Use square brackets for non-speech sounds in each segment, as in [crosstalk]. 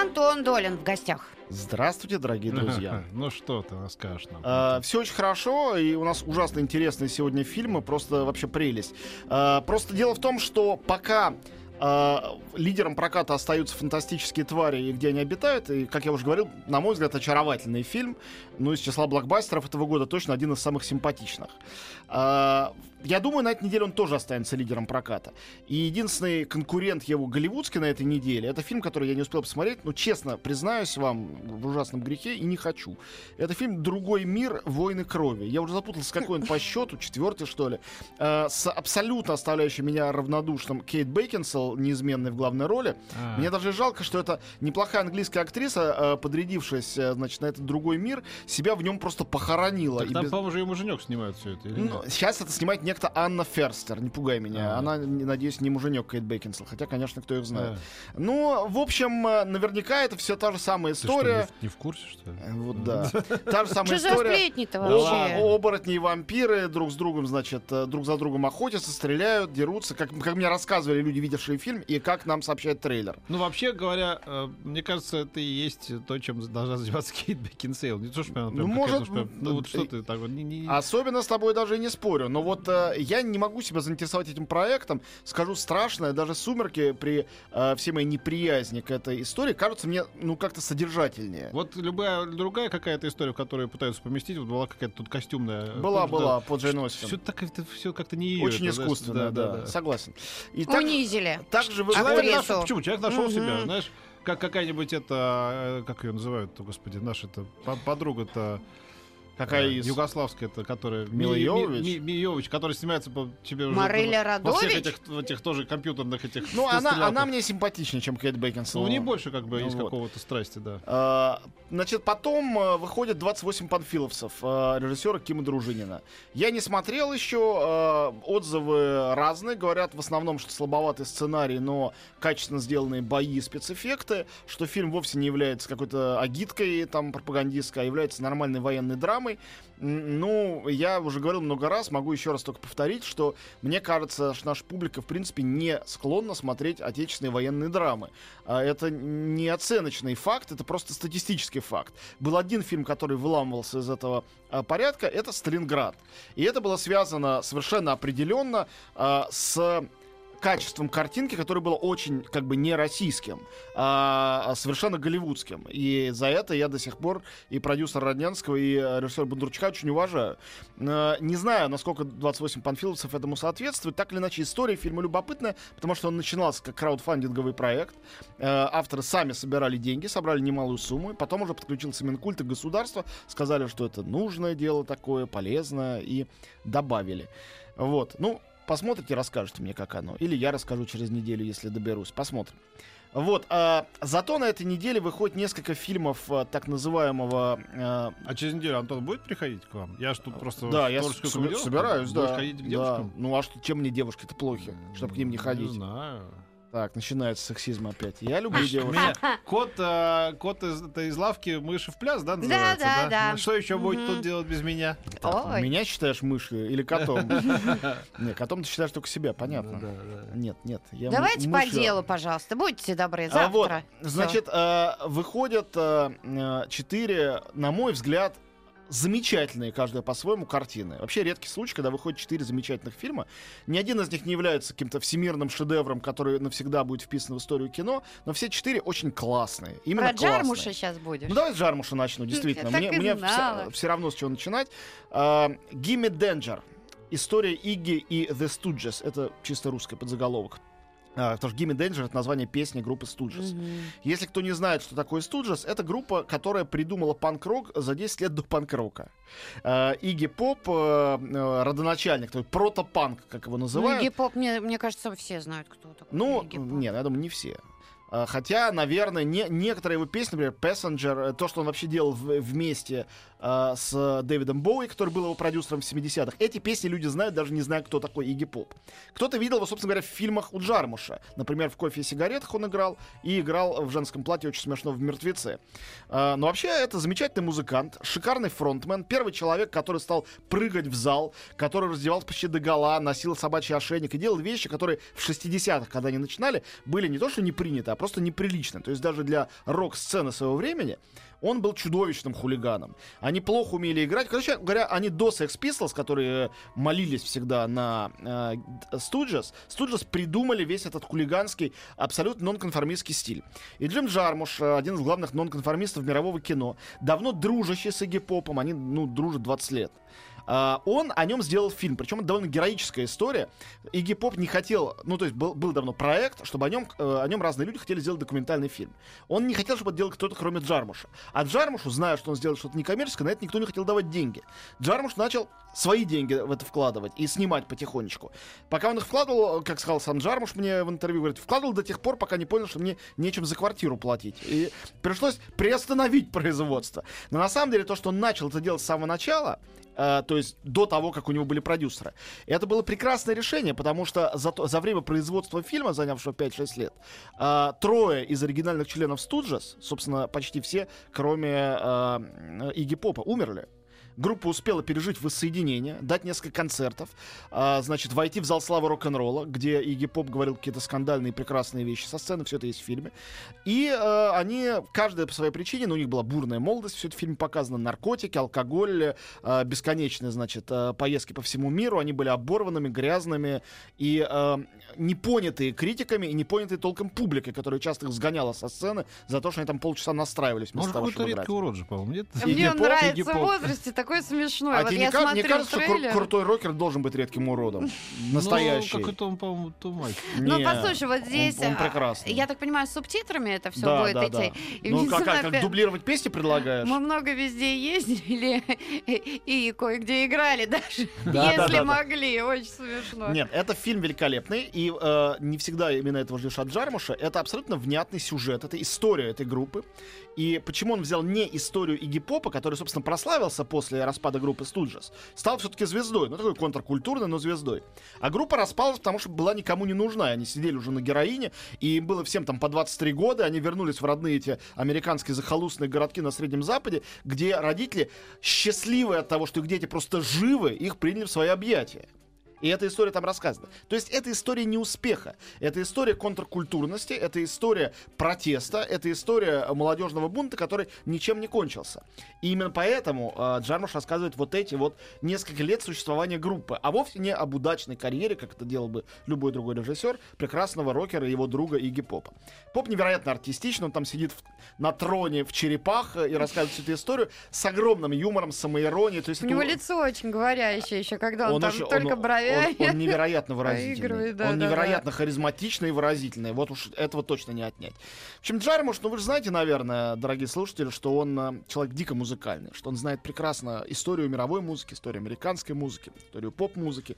Антон Долин в гостях. Здравствуйте, дорогие друзья. [laughs] Ну что ты расскажешь нам? А, все очень хорошо, и у нас ужасно интересные сегодня фильмы, просто вообще прелесть. А, просто дело в том, что пока а, лидером проката остаются фантастические твари и где они обитают. И, как я уже говорил, на мой взгляд, очаровательный фильм. Ну, из числа блокбастеров этого года точно один из самых симпатичных. Я думаю, на этой неделе он тоже останется лидером проката. И единственный конкурент его голливудский на этой неделе это фильм, который я не успел посмотреть, но честно признаюсь вам в ужасном грехе и не хочу. Это фильм «Другой мир. Войны крови». Я уже запутался, какой он по счету, четвертый, что ли. А, с абсолютно оставляющим меня равнодушным Кейт Бейкинсел, неизменной в главной роли. А. Мне даже жалко, что это неплохая английская актриса, э, подрядившись, э, значит, на этот другой мир, себя в нем просто похоронила. Так там, без- по-моему, и муженек снимает все это, или ну, нет? сейчас это снимает некто Анна Ферстер, не пугай меня. А. Она, надеюсь, не муженек Кейт Бекинсел, хотя, конечно, кто их знает. Да. Ну, в общем, э, наверняка это все та же самая Ты что, история. не, в- не в курсе, что ли? Э, Вот да. [laughs] Та же самая Что история. сплетни-то О- вообще? Оборотни и вампиры друг с другом, значит, э, друг за другом охотятся, стреляют, дерутся, как, как мне рассказывали люди, видевшие фильм, и как нам сообщает трейлер. Ну, вообще говоря, мне кажется, это и есть то, чем должна заниматься [laughs] Кейт Бекинсейл. Не то, что прям, Ну, может, прям- ну, вот что ты так вот... не- не- Особенно с тобой даже и не спорю. Но вот э, я не могу себя заинтересовать этим проектом. Скажу страшное, даже «Сумерки» при э, всей моей неприязни к этой истории кажутся мне, ну, как-то содержательнее. Вот любая другая какая-то история, в которую пытаются поместить, вот была какая-то тут костюмная. Была, Помнишь, была, да? по Джейн Остин. Все так, это все как-то не ее. Очень это, искусственно, да, согласен. И так, Унизили. также вы... Человек Актрису. нашел, почему? Человек нашел Мгм. себя, знаешь, как какая-нибудь это, э, как ее называют, господи, наша это подруга-то Какая э, из... югославская, это, которая Мила Ми- Ми- Йовович? Ми- Ми Йовович, которая снимается по тебе уже Мариля во всех Радович? этих, этих тоже компьютерных этих. Ну, она, она мне симпатичнее, чем Кейт Бекинсел. Ну, у нее больше как бы Ну, есть вот. какого-то страсти, да. А, Значит, потом э, выходит 28 панфиловцев э, режиссера Кима Дружинина. Я не смотрел еще, отзывы разные, говорят в основном, что слабоватый сценарий, но качественно сделанные бои и спецэффекты, что фильм вовсе не является какой-то агиткой там пропагандистской, а является нормальной военной драмой. М, Ну, я уже говорил много раз, могу еще раз только повторить, что мне кажется, что наша публика, в принципе, не склонна смотреть отечественные военные драмы. А Это не оценочный факт, это просто статистический факт. Был один фильм, который выламывался из этого а, порядка, это «Сталинград». И это было связано совершенно определенно а, с качеством картинки, которое было очень как бы не российским, а совершенно голливудским. И за это я до сих пор и продюсер Роднянского, и э, режиссер Бондарчука очень уважаю. Э, Не знаю, насколько 28 панфиловцев этому соответствует. Так или иначе, история фильма любопытная, потому что он начинался как краудфандинговый проект. Э, Авторы сами собирали деньги, собрали немалую сумму. и Потом уже подключился Минкульт и государство. Сказали, что это нужное дело такое, полезное, и добавили. Вот. Ну, посмотрите, расскажете мне, как оно. Или я расскажу через неделю, если доберусь. Посмотрим. Вот. а, зато на этой неделе выходит несколько фильмов а, так называемого... а, А через неделю Антон будет приходить к вам? Я ж тут просто да, я с- собираюсь, Будешь да. ходить к да. девушкам? Ну а что, чем мне девушки-то плохи, чтобы к ним не ходить? Не знаю. Так, начинается сексизм опять. Я люблю У девушек. меня [laughs] кот, а, кот из, это из лавки мыши в пляс, да, называется? да, да. Что еще будет тут делать без меня? Ой. Меня считаешь мышью или котом? [laughs] Нет, котом ты считаешь только себя, понятно. Нет, нет. я Давайте мы- по мышью- делу, пожалуйста. Будьте добры. А вот, Завтра. значит, э, выходят э, э, четыре, на мой взгляд, замечательные, каждая по-своему, картины. Вообще редкий случай, когда выходит четыре замечательных фильма. Ни один из них не является каким-то всемирным шедевром, который навсегда будет вписан в историю кино, но все четыре очень классные. Именно Про классные. Джармуша сейчас будешь. Ну давай с Джармуша начну, действительно. так Мне, мне знала. все, равно с чего начинать. А, Gimme Danger. История Игги и The Stooges. Это чисто русский подзаголовок. А, потому что Gimme Danger — это название песни группы Stooges. Мгм. Если кто не знает, что такое Stooges, это группа, которая придумала панк-рок за 10 лет до панк-рока. А, Игги Поп, э, э, родоначальник, то есть прото-панк, как его Ну, называют. Игги Поп, мне, мне кажется, все знают, кто такой Ну, нет, я думаю, не все. А, Хотя, наверное, не, некоторые его песни, например, Passenger, э, то, что он вообще делал в- вместе а, с Дэвидом Боуи, который был его продюсером в 70-х, эти песни люди знают, даже не зная, кто такой Игги Поп. Кто-то видел его, собственно говоря, в фильмах у Джармуша. Например, в «Кофе и сигаретах» он играл, и играл в женском платье очень смешно в «Мертвеце». А, Но вообще, это замечательный музыкант, шикарный фронтмен, первый человек, который стал прыгать в зал, который раздевался почти до гола, носил собачий ошейник и делал вещи, которые в 60-х, когда они начинали, были не то что не приняты, а просто неприличны. То есть даже для рок-сцены своего времени он был чудовищным хулиганом. Они плохо умели играть. Короче говоря, они до Sex Pistols, которые молились всегда на э, Stooges, Stooges придумали весь этот хулиганский, абсолютно нонконформистский стиль. И Джим Джармуш, э, один из главных нонконформистов мирового кино, давно дружащий с Игги Попом, они, ну, дружат 20 лет. А, он о нем сделал фильм, причем это довольно героическая история. Игги Поп не хотел, ну то есть был, был давно проект, чтобы о нем, э, о нем разные люди хотели сделать документальный фильм. Он не хотел, чтобы это делал кто-то, кроме Джармуша. А Джармушу, зная, что он сделает что-то некоммерческое, на это никто не хотел давать деньги. Джармуш начал свои деньги в это вкладывать и снимать потихонечку. Пока он их вкладывал, как сказал сам Джармуш мне в интервью, говорит, вкладывал до тех пор, пока не понял, что мне нечем за квартиру платить. И пришлось приостановить производство. Но на самом деле то, что он начал это делать с самого начала, то есть до того, как у него были продюсеры. Это было прекрасное решение, потому что за, за время производства фильма, занявшего 5-6 лет, э, трое из оригинальных членов Студжес, собственно, почти все, кроме э, Игги Попа, умерли. Группа успела пережить воссоединение, дать несколько концертов, а, значит, войти в зал славы рок-н-ролла, где Игги Поп говорил какие-то скандальные прекрасные вещи со сцены, все это есть в фильме. И э, они, каждая по своей причине, но у них была бурная молодость, все это в фильме показано, наркотики, алкоголь, э, бесконечные, значит, э, поездки по всему миру, они были оборванными, грязными и э, непонятые критиками и непонятые толком публикой, которая часто их сгоняла со сцены за то, что они там полчаса настраивались вместо Может, того, какой-то редкий урод же, по-моему, нет? Мне он нравится в возрасте, такой смешной. А вот тебе я не, не кажется, что кру- трейлер. крутой рокер должен быть редким уродом? Настоящий. Ну, как это он, по-моему, Тумач. Ну, послушай, вот здесь... Он, он а, прекрасный. Я так понимаю, с субтитрами это все да, будет да, идти. да. И Ну, как, как, знаю, как дублировать песни предлагаешь? Мы много везде ездили [laughs] и, и кое-где играли даже, [laughs] Да, да, если да, да. могли. Очень смешно. Нет, это фильм великолепный, и э, не всегда именно этого ждешь от Джармуша. Это абсолютно внятный сюжет, это история этой группы. И почему он взял не историю Игги Попа, который, собственно, прославился после распада группы Студжес, стал все-таки звездой, ну такой контркультурной, но звездой. А группа распалась, потому что была никому не нужна. Они сидели уже на героине, и им было всем там по 23 года, они вернулись в родные эти американские захолустные городки на Среднем Западе, где родители, счастливые от того, что их дети просто живы, их приняли в свои объятия. И эта история там рассказана. То есть это история не успеха. Это история контркультурности, это история протеста, это история молодежного бунта, который ничем не кончился. И именно поэтому э, Джармуш рассказывает вот эти вот несколько лет существования группы, а вовсе не об удачной карьере, как это делал бы любой другой режиссер, прекрасного рокера и его друга Игги Попа. Поп невероятно артистичный, он там сидит в- на троне в черепах э, и рассказывает всю эту историю с огромным юмором, самоиронией. То есть У него лицо очень говорящее еще, когда он, там очень- только он- бровями. Он, он невероятно выразительный. Да, он да, невероятно харизматичный и выразительный. Вот уж этого точно не отнять. В общем, Джармуш, ну вы же знаете, наверное, дорогие слушатели, что он э, человек дико музыкальный, что он знает прекрасно историю мировой музыки, историю американской музыки, историю поп-музыки.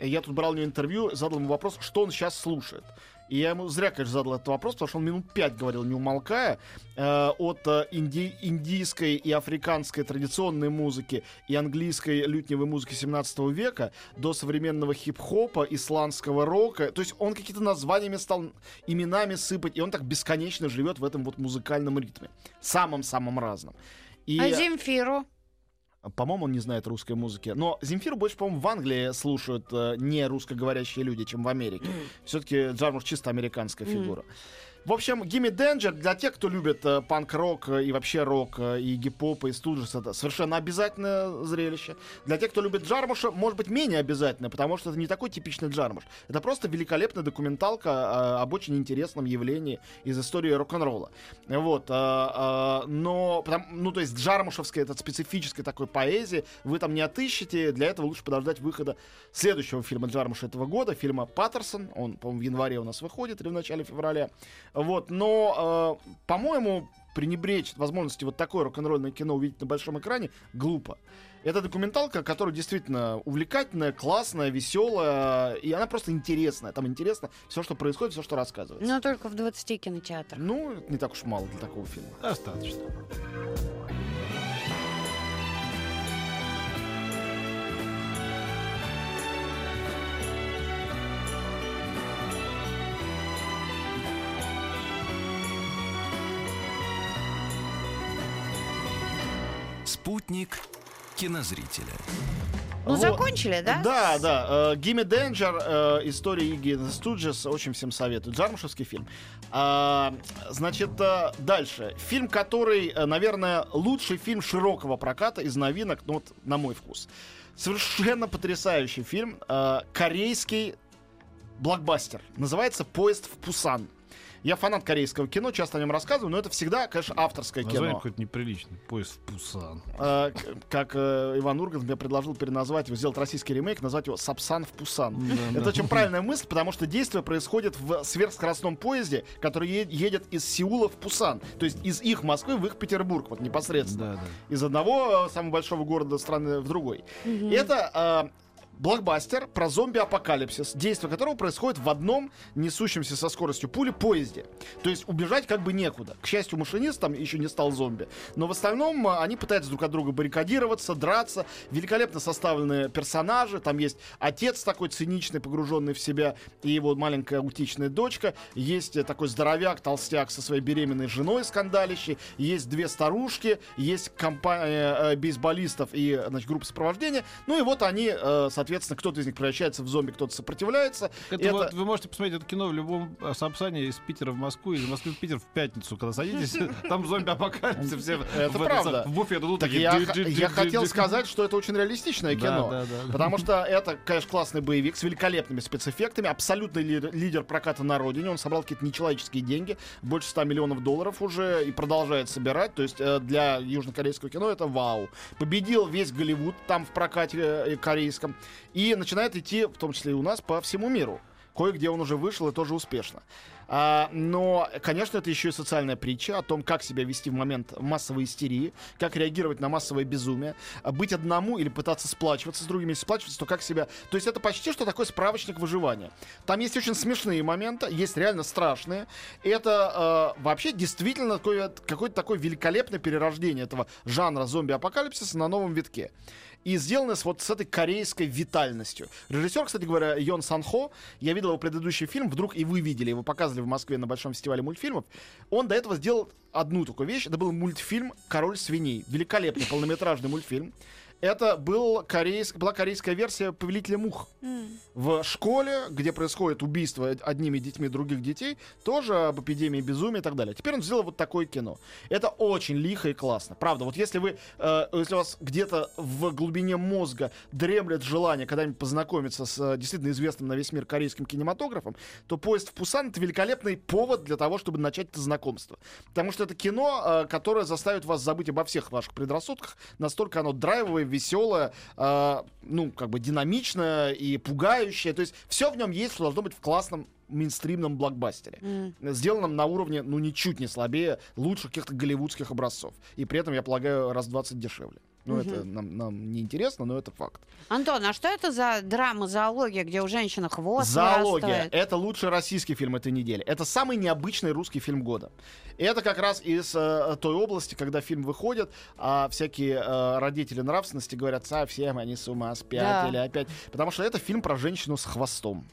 Я тут брал у него интервью, задал ему вопрос, что он сейчас слушает. И я ему зря, конечно, задал этот вопрос, потому что он минут пять говорил, не умолкая, э, от э, инди- индийской и африканской традиционной музыки и английской лютневой музыки 17 века до современного хип-хопа, исландского рока. То есть он какие-то названиями стал именами сыпать, и он так бесконечно живет в этом вот музыкальном ритме. Самым-самым разным. И, А Земфиру? По-моему, он не знает русской музыки. Но Земфиру больше, по-моему, в Англии слушают э, не русскоговорящие люди, чем в Америке. Все-таки Джармуш чисто американская фигура. В общем, Gimme Danger для тех, кто любит э, панк-рок э, и вообще рок, э, и гип-поп, и студжес, это совершенно обязательное зрелище. Для тех, кто любит Джармуша, может быть, менее обязательное, потому что это не такой типичный Джармуш. Это просто великолепная документалка об очень интересном явлении из истории рок-н-ролла. Вот. но, ну, то есть Джармушевской, этот специфической такой поэзии вы там не отыщете. Для этого лучше подождать выхода следующего фильма Джармуша этого года, фильма «Паттерсон». Он, по-моему, в январе у нас выходит или в начале февраля. Вот, но, э, по-моему, пренебречь возможностью вот такое рок-н-ролльное кино увидеть на большом экране глупо. Это документалка, которая действительно увлекательная, классная, веселая, и она просто интересная. Там интересно все, что происходит, все, что рассказывается. Но только в 20 кинотеатрах. Ну, не так уж мало для такого фильма. Достаточно. Спутник кинозрителя. Ну, Вот. закончили, да? Да, да. Gimme Danger, э, история Игги Студжес, очень всем советую. Джармушевский фильм. А, значит, э, дальше. Фильм, который, э, наверное, лучший фильм широкого проката из новинок, ну вот, на мой вкус. Совершенно потрясающий фильм. э, корейский блокбастер. Называется «Поезд в Пусан». Я фанат корейского кино, часто о нем рассказываю, но это всегда, конечно, авторское Название кино. какое-то неприличное. Поезд в Пусан. Э, как э, Иван Ургант мне предложил переназвать его, сделать российский ремейк, назвать его «Сапсан в Пусан». Да, Это да. очень правильная мысль, потому что действие происходит в сверхскоростном поезде, который е- едет из Сеула в Пусан. То есть из их Москвы в их Петербург, вот непосредственно. Да, да. Из одного э, самого большого города страны в другой. Это э, блокбастер про зомби-апокалипсис, действие которого происходит в одном несущемся со скоростью пули поезде. То есть убежать как бы некуда. К счастью, машинист там еще не стал зомби. Но в остальном э, они пытаются друг от друга баррикадироваться, драться. Великолепно составленные персонажи. Там есть отец такой циничный, погруженный в себя, и его маленькая аутичная дочка. Есть э, такой здоровяк, толстяк со своей беременной женой скандалищей. Есть две старушки, есть компания э, бейсболистов и значит, группа сопровождения. Ну и вот они, э, соответственно, кто-то из них превращается в зомби, кто-то сопротивляется. Это, Это- вот вы можете посмотреть это кино в любом э, Сапсане из Питера в Москву, из Москвы в Питер в пятницу, когда садитесь, [laughs] там зомби-апокалипсис. все Это в правда. В буфет идут Так такие я, хотел сказать, что это очень реалистичное [laughs] кино. да, да. Потому что это, конечно, классный боевик с великолепными спецэффектами, абсолютный ли- лидер проката на родине. Он собрал какие-то нечеловеческие деньги, больше 100 миллионов долларов уже, и продолжает собирать. То есть э, для южнокорейского кино это вау. Победил весь Голливуд там в прокате э, корейском. И начинает идти, в том числе и у нас, по всему миру. Кое-где он уже вышел и тоже успешно. А, но, конечно, это еще и социальная притча о том, как себя вести в момент массовой истерии, как реагировать на массовое безумие, а быть одному или пытаться сплачиваться с другими. Если сплачиваться, то как себя... То есть это почти что такой справочник выживания. Там есть очень смешные моменты, есть реально страшные. Это э, вообще действительно какое-то такое великолепное перерождение этого жанра зомби-апокалипсиса на новом витке. И сделано с вот с этой корейской витальностью. Режиссер, кстати говоря, Йон Сан Хо, я видел его предыдущий фильм, вдруг и вы видели, его показывали в Москве на Большом фестивале мультфильмов. Он до этого сделал одну такую вещь, это был мультфильм «Король свиней». Великолепный полнометражный мультфильм. Это был корейск- была корейская версия «Повелителя мух». В школе, где происходит убийство одними детьми других детей, тоже об эпидемии безумия и так далее. Теперь он сделал вот такое кино. Это очень лихо и классно. Правда, вот если вы, э, если у вас где-то в глубине мозга дремлет желание когда-нибудь познакомиться с э, действительно известным на весь мир корейским кинематографом, то «Поезд в Пусан» — это великолепный повод для того, чтобы начать это знакомство. Потому что это кино, э, которое заставит вас забыть обо всех ваших предрассудках. Настолько оно драйвовое, веселое, э, ну, как бы динамичное и пугающее. То есть все в нем есть, что должно быть в классном мейнстримном блокбастере. Сделанном на уровне, ну, ничуть не слабее лучших каких-то голливудских образцов. И при этом, я полагаю, раз в 20 дешевле. Ну, это нам, нам не интересно, но это факт. Антон, а что это за драма, зоология, где у женщины хвост Зоология. Это лучший российский фильм этой недели. Это самый необычный русский фильм года. И это как раз из э, той области, когда фильм выходит, а всякие э, родители нравственности говорят, совсем они с ума спят Да. или опять. Потому что это фильм про женщину с хвостом.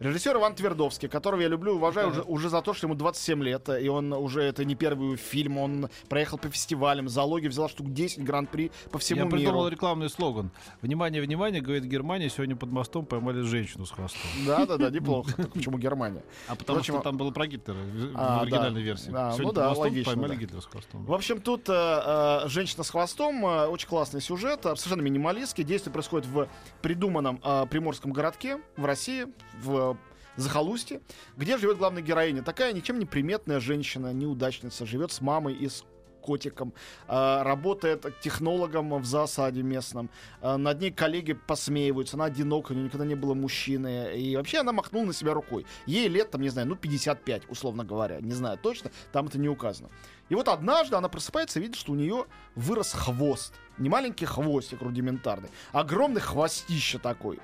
Режиссер Иван Твердовский, которого я люблю и уважаю уже, уже за то, что ему 27 лет, и он уже это не первый фильм, он проехал по фестивалям, зоология взяла штук 10 гран-при по всему Я миру. придумал рекламный слоган. Внимание, внимание, говорит Германия, сегодня под мостом поймали женщину с хвостом. Да, да, да, [laughs] неплохо. Почему Германия? А потому что там было про Гитлера в А, оригинальной версии. Да, Сегодня ну под да, мостом логично, поймали. Гитлера с хвостом. В общем, тут э, э, женщина с хвостом, э, очень классный сюжет, совершенно минималистский. Действие происходит в придуманном приморском городке в России, в захолустье, где живет главная героиня. Такая ничем не приметная женщина, неудачница, живет с мамой и с котиком, э, работает технологом в засаде местном. Э, над ней коллеги посмеиваются, она одинока, у нее никогда не было мужчины. И вообще она махнула на себя рукой. Ей лет, там, не знаю, ну 55, условно говоря. Не знаю точно, там это не указано. И вот однажды она просыпается и видит, что у нее вырос хвост. Не маленький хвостик рудиментарный, а огромный хвостище такой.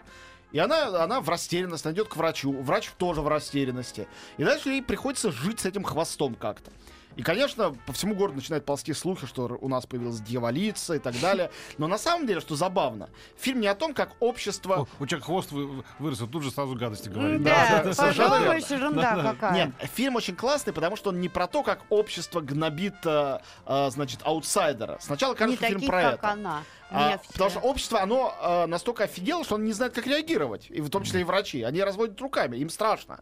И она, она в растерянности, она идет к врачу. Врач тоже в растерянности. И дальше ей приходится жить с этим хвостом как-то. И, конечно, по всему городу начинают ползти слухи, что у нас появилась дьяволица и так далее. [laughs] Но на самом деле, что забавно, фильм не о том, как общество... О, у человека хвост вы- вырос, и тут же сразу гадости говорит. Да, да, совершенно пожалуйста, верно. ерунда Да-да. какая. Нет, фильм очень классный, потому что он не про то, как общество гнобит, э, э, значит, аутсайдера. Сначала Не кажется, фильм про как это. она. А, потому что общество, оно э, настолько офигело, что оно не знает, как реагировать. И в том числе и врачи. Они разводят руками, им страшно.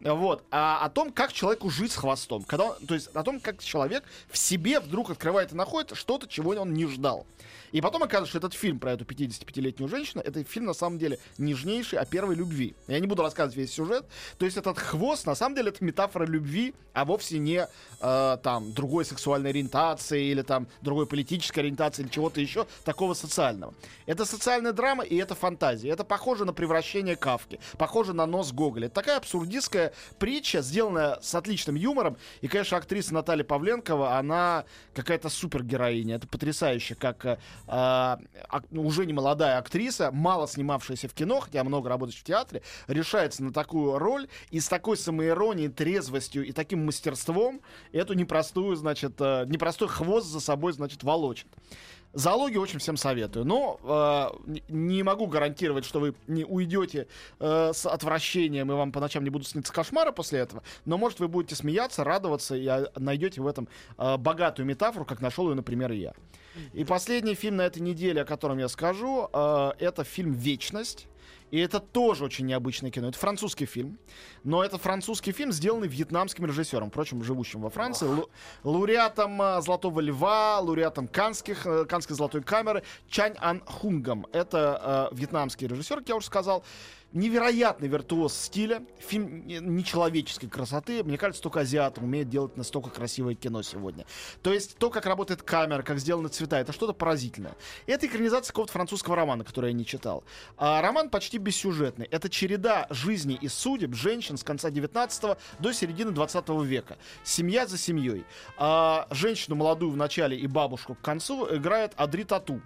Вот. А о том, как человеку жить с хвостом. Когда он- то есть о том, как человек в себе вдруг открывает и находит что-то, чего он не ждал. И потом оказывается, что этот фильм про эту 55-летнюю женщину, это фильм на самом деле нежнейший о первой любви. Я не буду рассказывать весь сюжет. То есть этот хвост, на самом деле, это метафора любви, а вовсе не э, там другой сексуальной ориентации или там другой политической ориентации или чего-то еще такого социального. Это социальная драма и это фантазия. Это похоже на превращение Кавки, похоже на нос Гоголя. Это такая абсурдистская притча, сделанная с отличным юмором. И, конечно, актриса Наталья Павленкова, она какая-то супергероиня. Это потрясающе, как э, ак- ну, уже не молодая актриса, мало снимавшаяся в кино, хотя много работающая в театре, решается на такую роль и с такой самоиронией, трезвостью и таким мастерством эту непростую, значит, э, непростой хвост за собой, значит, волочит. Зоологию очень всем советую. Но э, не могу гарантировать, что вы не уйдете э, с отвращением, и вам по ночам не будут сниться кошмары после этого. Но, может, вы будете смеяться, радоваться, и а, найдете в этом э, богатую метафору, как нашел ее, например, я. И последний фильм на этой неделе, о котором я скажу, э, это фильм «Вечность». И это тоже очень необычное кино. Это французский фильм. Но это французский фильм, сделанный вьетнамским режиссером, впрочем, живущим во Франции, лу- лауреатом э, Золотого Льва, лауреатом Канских, э, Канской Золотой Камеры Чань Ан Хунгом. Это э, вьетнамский режиссер, как я уже сказал. Невероятный виртуоз стиля. Фильм не- нечеловеческой красоты. Мне кажется, только азиаты умеют делать настолько красивое кино сегодня. То есть то, как работает камера, как сделаны цвета, это что-то поразительное. Это экранизация какого-то французского романа, который я не читал. А роман почти бессюжетный. Это череда жизней и судеб женщин с конца 19 до середины 20 века. Семья за семьей. А женщину молодую в начале и бабушку к концу играет Адри Тату.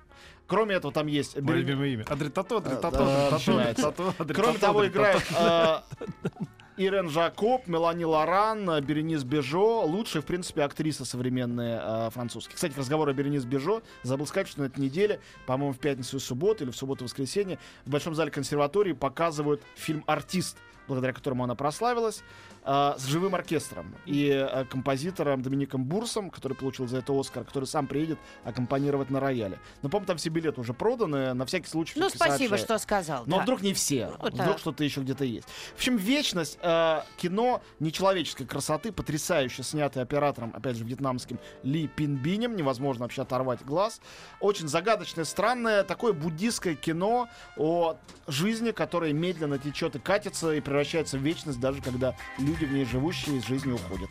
Кроме этого, там есть... Мое берег- любимое имя. Адритато, адритато, да, адритато, начинается. адритато, адритато, Кроме того, играет э, [laughs] Ирен Жакоб, Мелани Лоран, э, Беренис Бежо. Лучшие, в принципе, актрисы современные э, французские. Кстати, разговор о Беренис Бежо забыл сказать, что на этой неделе, по-моему, в пятницу и субботу или в субботу-воскресенье в Большом зале консерватории показывают фильм «Артист», благодаря которому она прославилась, э, с живым оркестром и э, композитором Домиником Бурсом, который получил за это Оскар, который сам приедет аккомпанировать на рояле. Но, по-моему, там все билеты уже проданы, на всякий случай. Ну, спасибо, сообщаю. что сказал. Но да. вдруг не все. Ну, вдруг так. что-то еще где-то есть. В общем, вечность э, кино нечеловеческой красоты, потрясающе снятый оператором, опять же, вьетнамским Ли Пинбинем. Невозможно вообще оторвать глаз. Очень загадочное, странное, такое буддийское кино о жизни, которая медленно течет и катится, и превращается в вечность, даже когда люди в ней живущие из жизни уходят.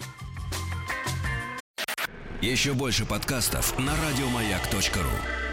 Еще больше подкастов на радиомаяк.ру.